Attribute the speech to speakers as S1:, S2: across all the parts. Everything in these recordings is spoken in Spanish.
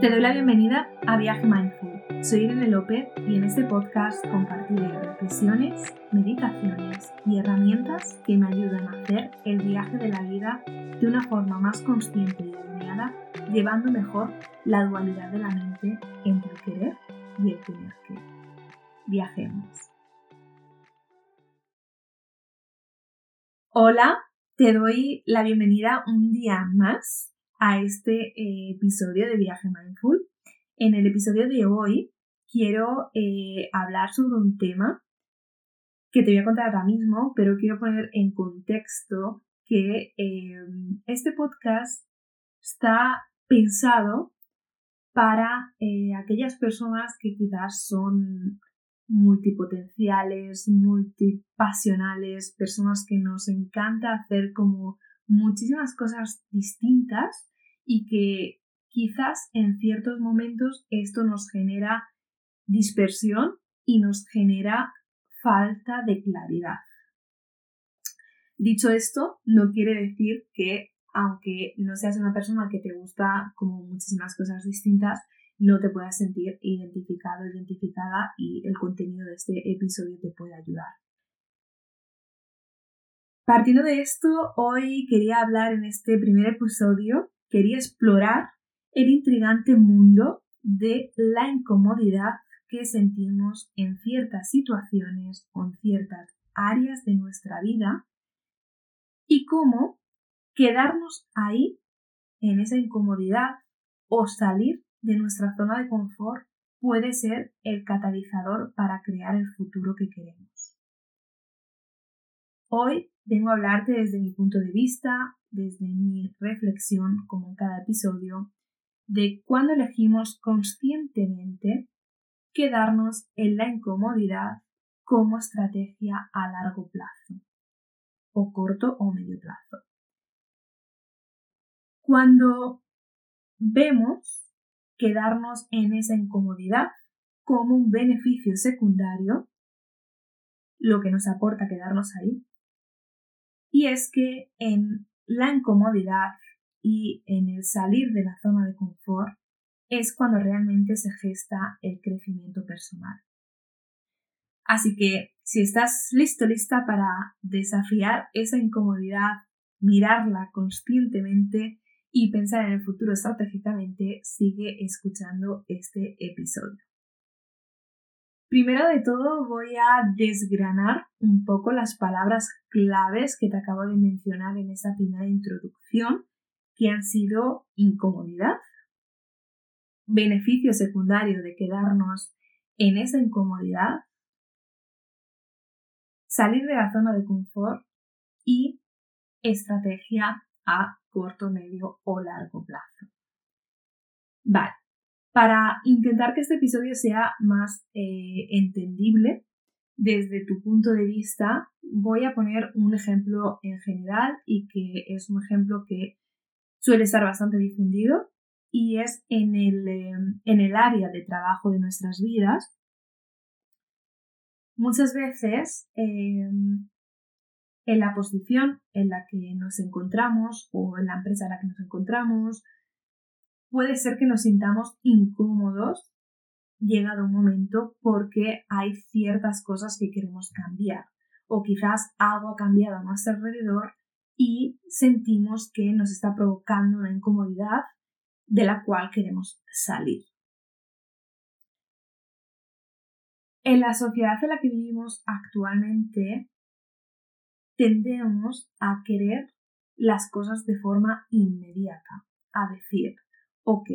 S1: Te doy la bienvenida a Viaje Mindful. Soy Irene López y en este podcast compartiré reflexiones, meditaciones y herramientas que me ayudan a hacer el viaje de la vida de una forma más consciente y alineada, llevando mejor la dualidad de la mente entre el querer y el tener que. Viajemos. Hola, te doy la bienvenida un día más a este eh, episodio de Viaje Mindful. En el episodio de hoy quiero eh, hablar sobre un tema que te voy a contar ahora mismo, pero quiero poner en contexto que em, este podcast está pensado para eh, aquellas personas que quizás son multipotenciales, multipasionales, personas que nos encanta hacer como muchísimas cosas distintas y que quizás en ciertos momentos esto nos genera dispersión y nos genera falta de claridad. Dicho esto, no quiere decir que aunque no seas una persona que te gusta como muchísimas cosas distintas, no te puedas sentir identificado, identificada y el contenido de este episodio te puede ayudar. Partiendo de esto, hoy quería hablar en este primer episodio quería explorar el intrigante mundo de la incomodidad que sentimos en ciertas situaciones o en ciertas áreas de nuestra vida y cómo quedarnos ahí en esa incomodidad o salir de nuestra zona de confort puede ser el catalizador para crear el futuro que queremos. Hoy vengo a hablarte desde mi punto de vista, desde mi reflexión, como en cada episodio, de cuando elegimos conscientemente quedarnos en la incomodidad como estrategia a largo plazo, o corto o medio plazo. Cuando vemos quedarnos en esa incomodidad como un beneficio secundario, lo que nos aporta quedarnos ahí, y es que en la incomodidad y en el salir de la zona de confort es cuando realmente se gesta el crecimiento personal. Así que si estás listo, lista para desafiar esa incomodidad, mirarla conscientemente y pensar en el futuro estratégicamente, sigue escuchando este episodio. Primero de todo voy a desgranar un poco las palabras claves que te acabo de mencionar en esta primera introducción, que han sido incomodidad, beneficio secundario de quedarnos en esa incomodidad, salir de la zona de confort y estrategia a corto, medio o largo plazo. Vale, para intentar que este episodio sea más eh, entendible desde tu punto de vista, voy a poner un ejemplo en general y que es un ejemplo que suele estar bastante difundido y es en el, em, en el área de trabajo de nuestras vidas. Muchas veces em, en la posición en la que nos encontramos o en la empresa en la que nos encontramos puede ser que nos sintamos incómodos llegado un momento porque hay ciertas cosas que queremos cambiar o quizás algo ha cambiado a nuestro alrededor y sentimos que nos está provocando una incomodidad de la cual queremos salir. En la sociedad en la que vivimos actualmente tendemos a querer las cosas de forma inmediata, a decir, ok,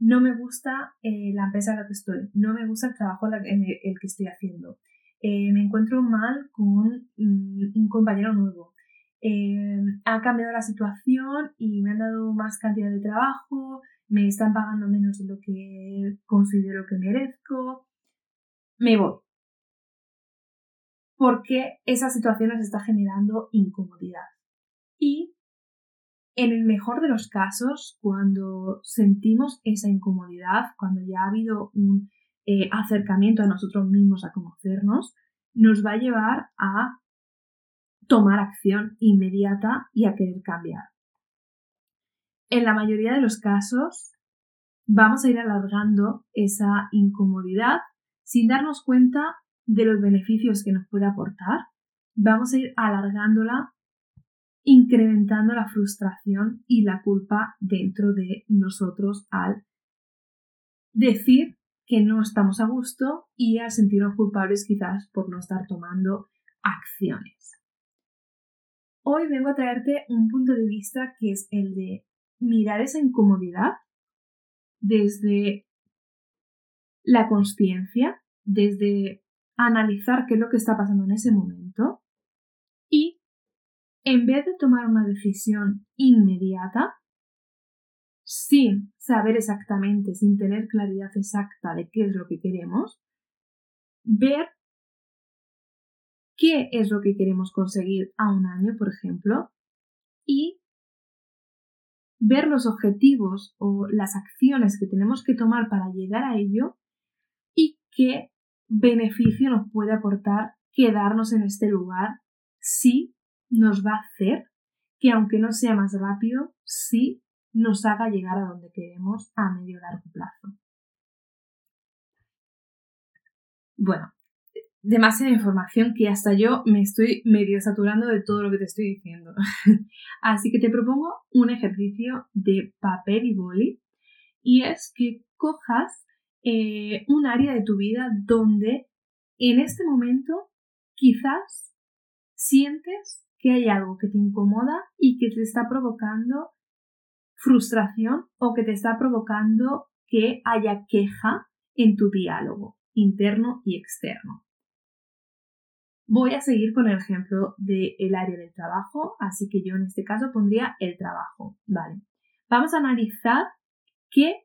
S1: no me gusta eh, la empresa en la que estoy, no me gusta el trabajo en el, que estoy haciendo, eh, me encuentro mal con mm, un compañero nuevo, eh, ha cambiado la situación y me han dado más cantidad de trabajo, me están pagando menos de lo que considero que merezco, me voy. Porque esa situación nos está generando incomodidad. Y en el mejor de los casos, cuando sentimos esa incomodidad, cuando ya ha habido un eh, acercamiento a nosotros mismos, a conocernos, nos va a llevar a tomar acción inmediata y a querer cambiar. En la mayoría de los casos, vamos a ir alargando esa incomodidad sin darnos cuenta de los beneficios que nos puede aportar. Vamos a ir alargándola, incrementando la frustración y la culpa dentro de nosotros al decir que no estamos a gusto y a sentirnos culpables quizás por no estar tomando acciones. Hoy vengo a traerte un punto de vista que es el de mirar esa incomodidad desde la conciencia, desde analizar qué es lo que está pasando en ese momento y en vez de tomar una decisión inmediata, sin saber exactamente, sin tener claridad exacta de qué es lo que queremos, ver qué es lo que queremos conseguir a un año, por ejemplo, y ver los objetivos o las acciones que tenemos que tomar para llegar a ello y qué beneficio nos puede aportar quedarnos en este lugar si nos va a hacer que aunque no sea más rápido, sí nos haga llegar a donde queremos a medio largo plazo. Bueno, demasiada información que hasta yo me estoy medio saturando de todo lo que te estoy diciendo. Así que te propongo un ejercicio de papel y boli y es que cojas eh, un área de tu vida donde en este momento quizás sientes que hay algo que te incomoda y que te está provocando frustración o que te está provocando que haya queja en tu diálogo interno y externo. Voy a seguir con el ejemplo del área del trabajo, así que yo en este caso pondría el trabajo. Vale. Vamos a analizar qué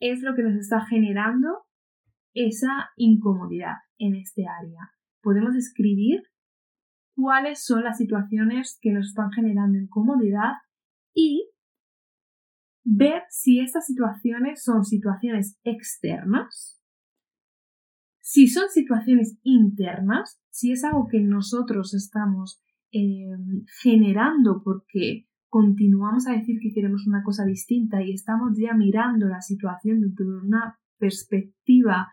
S1: es lo que nos está generando esa incomodidad en este área. Podemos escribir cuáles son las situaciones que nos están generando incomodidad y ver si estas situaciones son situaciones externas si son situaciones internas, si es algo que nosotros estamos em, generando porque continuamos a decir que queremos una cosa distinta y estamos ya mirando la situación desde una perspectiva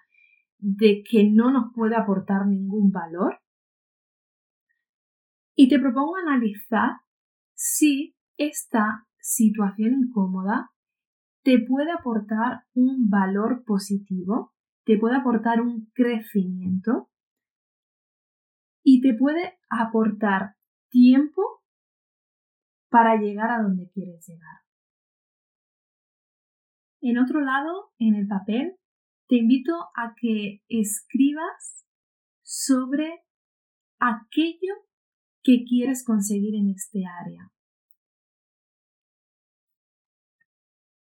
S1: de que no nos puede aportar ningún valor. Y te propongo analizar si esta situación incómoda te puede aportar un valor positivo te puede aportar un crecimiento y te puede aportar tiempo para llegar a donde quieres llegar. En otro lado, en el papel, te invito a que escribas sobre aquello que quieres conseguir en este área.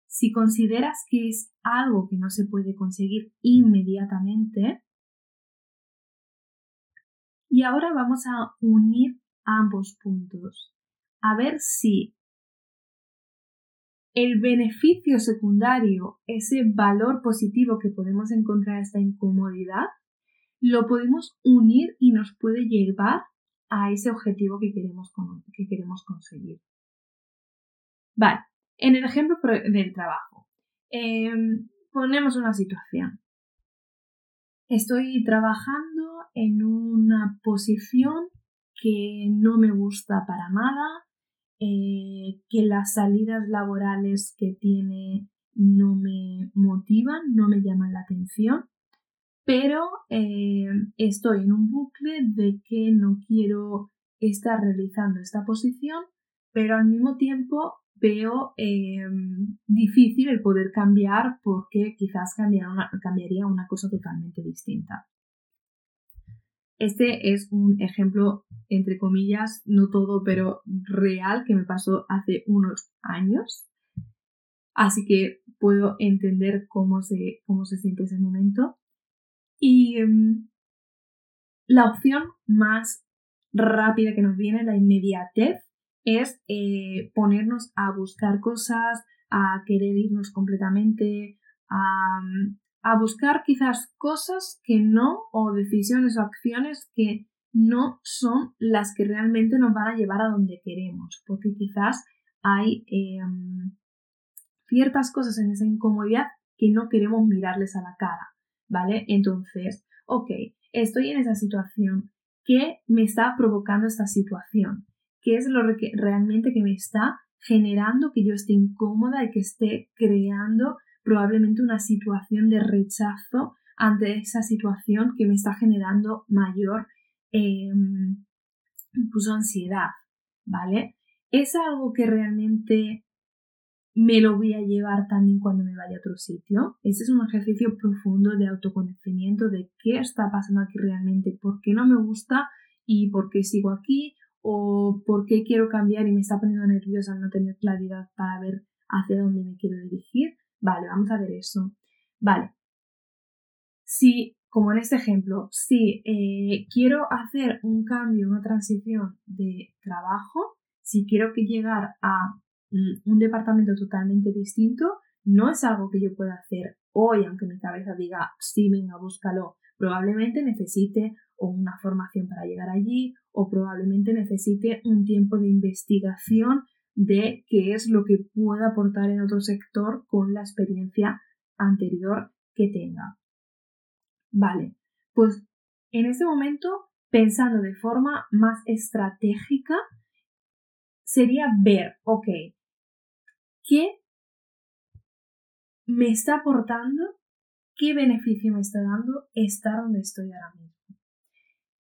S1: Si consideras que es algo que no se puede conseguir inmediatamente, y ahora vamos a unir ambos puntos, a ver si el beneficio secundario, ese valor positivo que podemos encontrar a esta incomodidad, lo podemos unir y nos puede llevar a ese objetivo que queremos, que queremos conseguir. Vale, en el ejemplo del trabajo, em, ponemos una situación. Estoy trabajando en una posición que no me gusta para nada, eh, que las salidas laborales que tiene no me motivan, no me llaman la atención, pero em, estoy en un bucle de que no quiero estar realizando esta posición, pero al mismo tiempo veo em, difícil el poder cambiar porque quizás cambiaría una cosa totalmente distinta. Este es un ejemplo, entre comillas, no todo, pero real, que me pasó hace unos años. Así que puedo entender cómo se, cómo se siente ese momento. Y em, la opción más rápida que nos viene, la inmediatez, es eh, ponernos a buscar cosas, a querer irnos completamente, a, a buscar quizás cosas que no, o decisiones o acciones que no son las que realmente nos van a llevar a donde queremos, porque quizás hay em, ciertas cosas en esa incomodidad que no queremos mirarles a la cara, ¿vale? Entonces, ok, estoy en esa situación, ¿qué me está provocando esta situación? ¿Qué es lo que realmente que me está generando que yo esté incómoda y que esté creando probablemente una situación de rechazo ante esa situación que me está generando mayor em, incluso ansiedad, ¿vale? Es algo que realmente me lo voy a llevar también cuando me vaya a otro sitio. Ese es un ejercicio profundo de autoconocimiento de qué está pasando aquí realmente, por qué no me gusta y por qué sigo aquí o por qué quiero cambiar y me está poniendo nerviosa al no tener claridad para ver hacia dónde me quiero dirigir. Vale, vamos a ver eso. Vale. Si, como en este ejemplo, si eh, quiero hacer un cambio, una transición de trabajo, si quiero que llegar a un departamento totalmente distinto, no es algo que yo pueda hacer hoy, aunque mi cabeza diga, sí, venga, búscalo. Probablemente necesite una formación para llegar allí o probablemente necesite un tiempo de investigación de qué es lo que pueda aportar en otro sector con la experiencia anterior que tenga. Vale, pues en este momento, pensando de forma más estratégica, sería ver, ok, ¿qué me está aportando? ¿Qué beneficio me está dando estar donde estoy ahora mismo?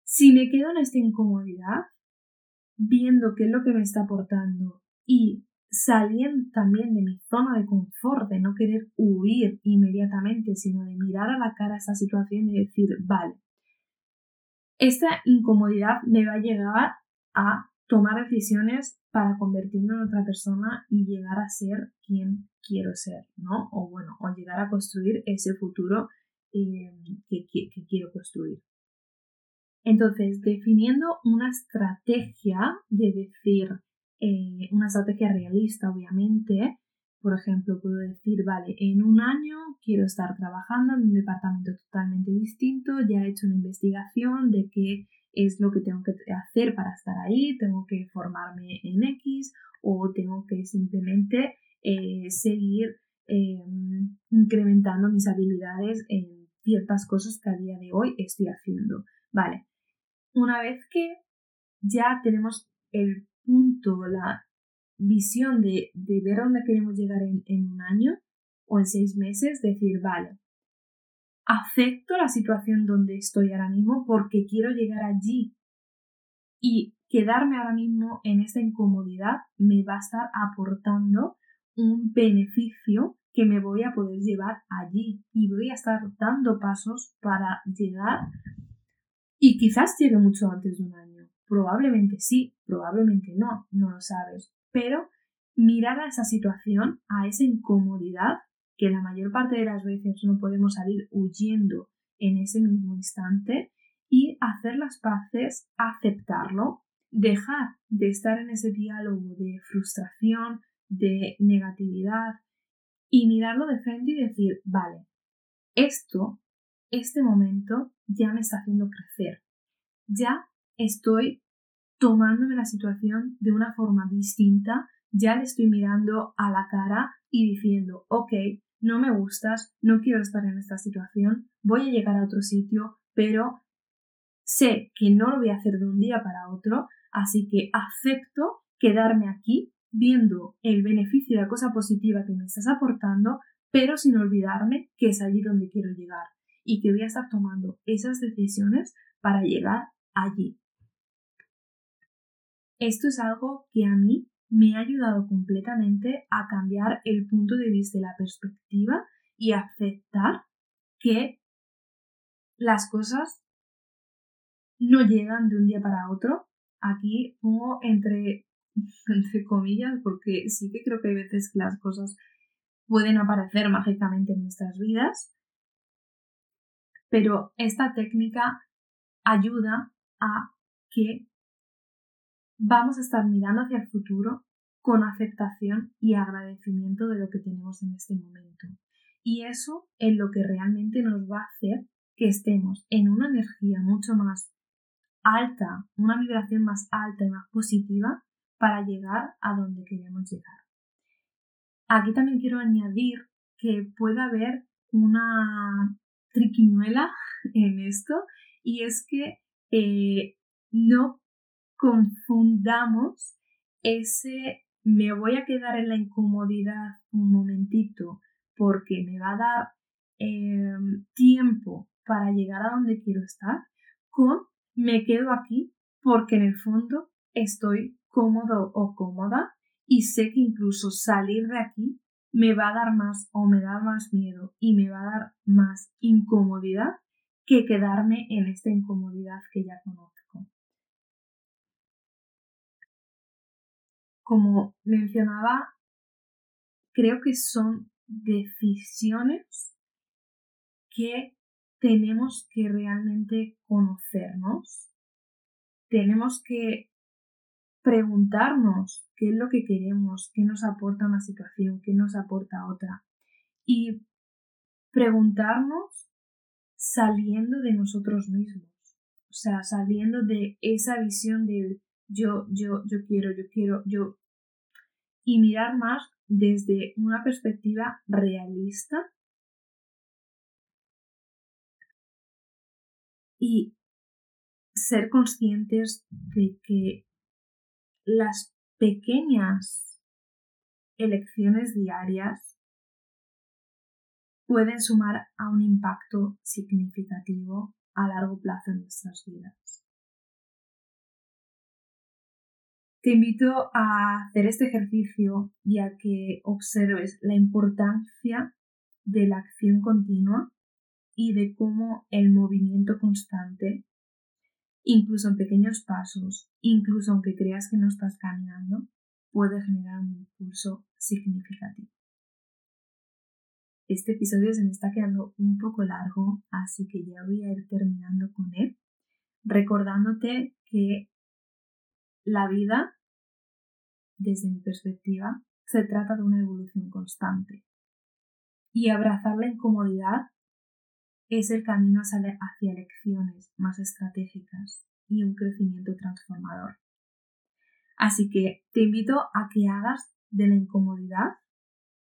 S1: Si me quedo en esta incomodidad, viendo qué es lo que me está aportando y saliendo también de mi zona de confort, de no querer huir inmediatamente, sino de mirar a la cara esta situación y decir, vale, esta incomodidad me va a llegar a tomar decisiones para convertirme en otra persona y llegar a ser quien quiero ser, ¿no? O bueno, o llegar a construir ese futuro eh, que quiero construir. Entonces, definiendo una estrategia de decir, eh, una estrategia realista, obviamente, por ejemplo, puedo decir, vale, en un año quiero estar trabajando en un departamento totalmente distinto, ya he hecho una investigación de qué es lo que tengo que hacer para estar ahí, tengo que formarme en X o tengo que simplemente eh, seguir em, incrementando mis habilidades en ciertas cosas que a día de hoy estoy haciendo. Vale, una vez que ya tenemos el punto, la visión de, ver dónde queremos llegar en un año o en seis meses, decir, vale, acepto la situación donde estoy ahora mismo porque quiero llegar allí y quedarme ahora mismo en esta incomodidad me va a estar aportando un beneficio que me voy a poder llevar allí y voy a estar dando pasos para llegar y quizás llegue mucho antes de un año. Probablemente sí, probablemente no, no lo sabes. Pero mirar a esa situación, a esa incomodidad, que la mayor parte de las veces no podemos salir huyendo en ese mismo instante, y hacer las paces, aceptarlo, dejar de estar en ese diálogo de frustración, de negatividad, y mirarlo de frente y decir, vale, esto este momento ya me está haciendo crecer. Ya estoy tomándome la situación de una forma distinta, ya le estoy mirando a la cara y diciendo, ok, no me gustas, no quiero estar en esta situación, voy a llegar a otro sitio, pero sé que no lo voy a hacer de un día para otro, así que acepto quedarme aquí viendo el beneficio y la cosa positiva que me estás aportando, pero sin olvidarme que es allí donde quiero llegar y que voy a estar tomando esas decisiones para llegar allí. Esto es algo que a mí me ha ayudado completamente a cambiar el punto de vista y la perspectiva y aceptar que las cosas no llegan de un día para otro. Aquí pongo entre, entre comillas porque sí que creo que hay veces que las cosas pueden aparecer mágicamente en nuestras vidas, pero esta técnica ayuda a que vamos a estar mirando hacia el futuro con aceptación y agradecimiento de lo que tenemos en este momento. Y eso es lo que realmente nos va a hacer que estemos en una energía mucho más alta, una vibración más alta y más positiva para llegar a donde queremos llegar. Aquí también quiero añadir que puede haber una triquiñuela en esto y es que eh, no confundamos ese me voy a quedar en la incomodidad un momentito porque me va a dar em, tiempo para llegar a donde quiero estar con me quedo aquí porque en el fondo estoy cómodo o cómoda y sé que incluso salir de aquí me va a dar más o me da más miedo y me va a dar más incomodidad que quedarme en esta incomodidad que ya conozco. Como mencionaba, creo que son decisiones que tenemos que realmente conocernos. Tenemos que preguntarnos qué es lo que queremos, qué nos aporta una situación, qué nos aporta otra. Y preguntarnos saliendo de nosotros mismos, o sea, saliendo de esa visión del yo, yo, yo quiero, yo quiero, yo, y mirar más desde una perspectiva realista y ser conscientes de que las pequeñas elecciones diarias pueden sumar a un impacto significativo a largo plazo en nuestras vidas. Te invito a hacer este ejercicio y a que observes la importancia de la acción continua y de cómo el movimiento constante incluso en pequeños pasos, incluso aunque creas que no estás caminando, puede generar un impulso significativo. Este episodio se me está quedando un poco largo, así que ya voy a ir terminando con él, recordándote que la vida, desde mi perspectiva, se trata de una evolución constante. Y abrazar la incomodidad es el camino hacia elecciones más estratégicas y un crecimiento transformador. Así que te invito a que hagas de la incomodidad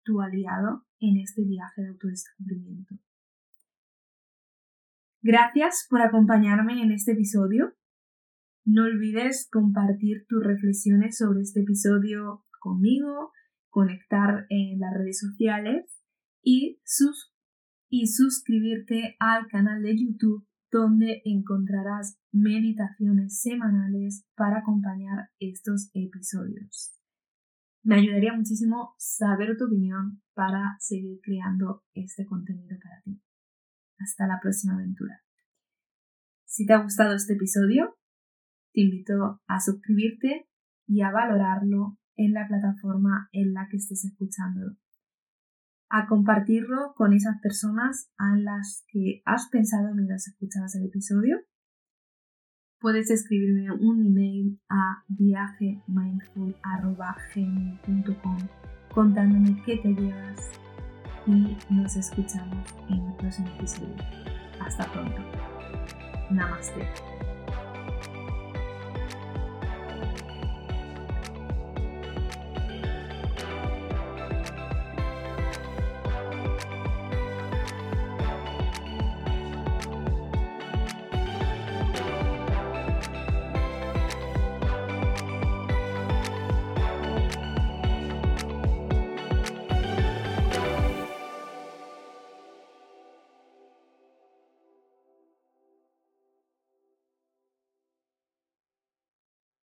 S1: tu aliado en este viaje de autodescubrimiento. Gracias por acompañarme en este episodio. No olvides compartir tus reflexiones sobre este episodio conmigo, conectar en las redes sociales y sus y suscribirte al canal de YouTube donde encontrarás meditaciones semanales para acompañar estos episodios. Me ayudaría muchísimo saber tu opinión para seguir creando este contenido para ti. Hasta la próxima aventura. Si te ha gustado este episodio, te invito a suscribirte y a valorarlo en la plataforma en la que estés escuchándolo a compartirlo con esas personas a las que has pensado mientras escuchabas el episodio. Puedes escribirme un email a viajemindful.gmail.com contándome qué te llevas y nos escuchamos en el próximo episodio. Hasta pronto. Namaste.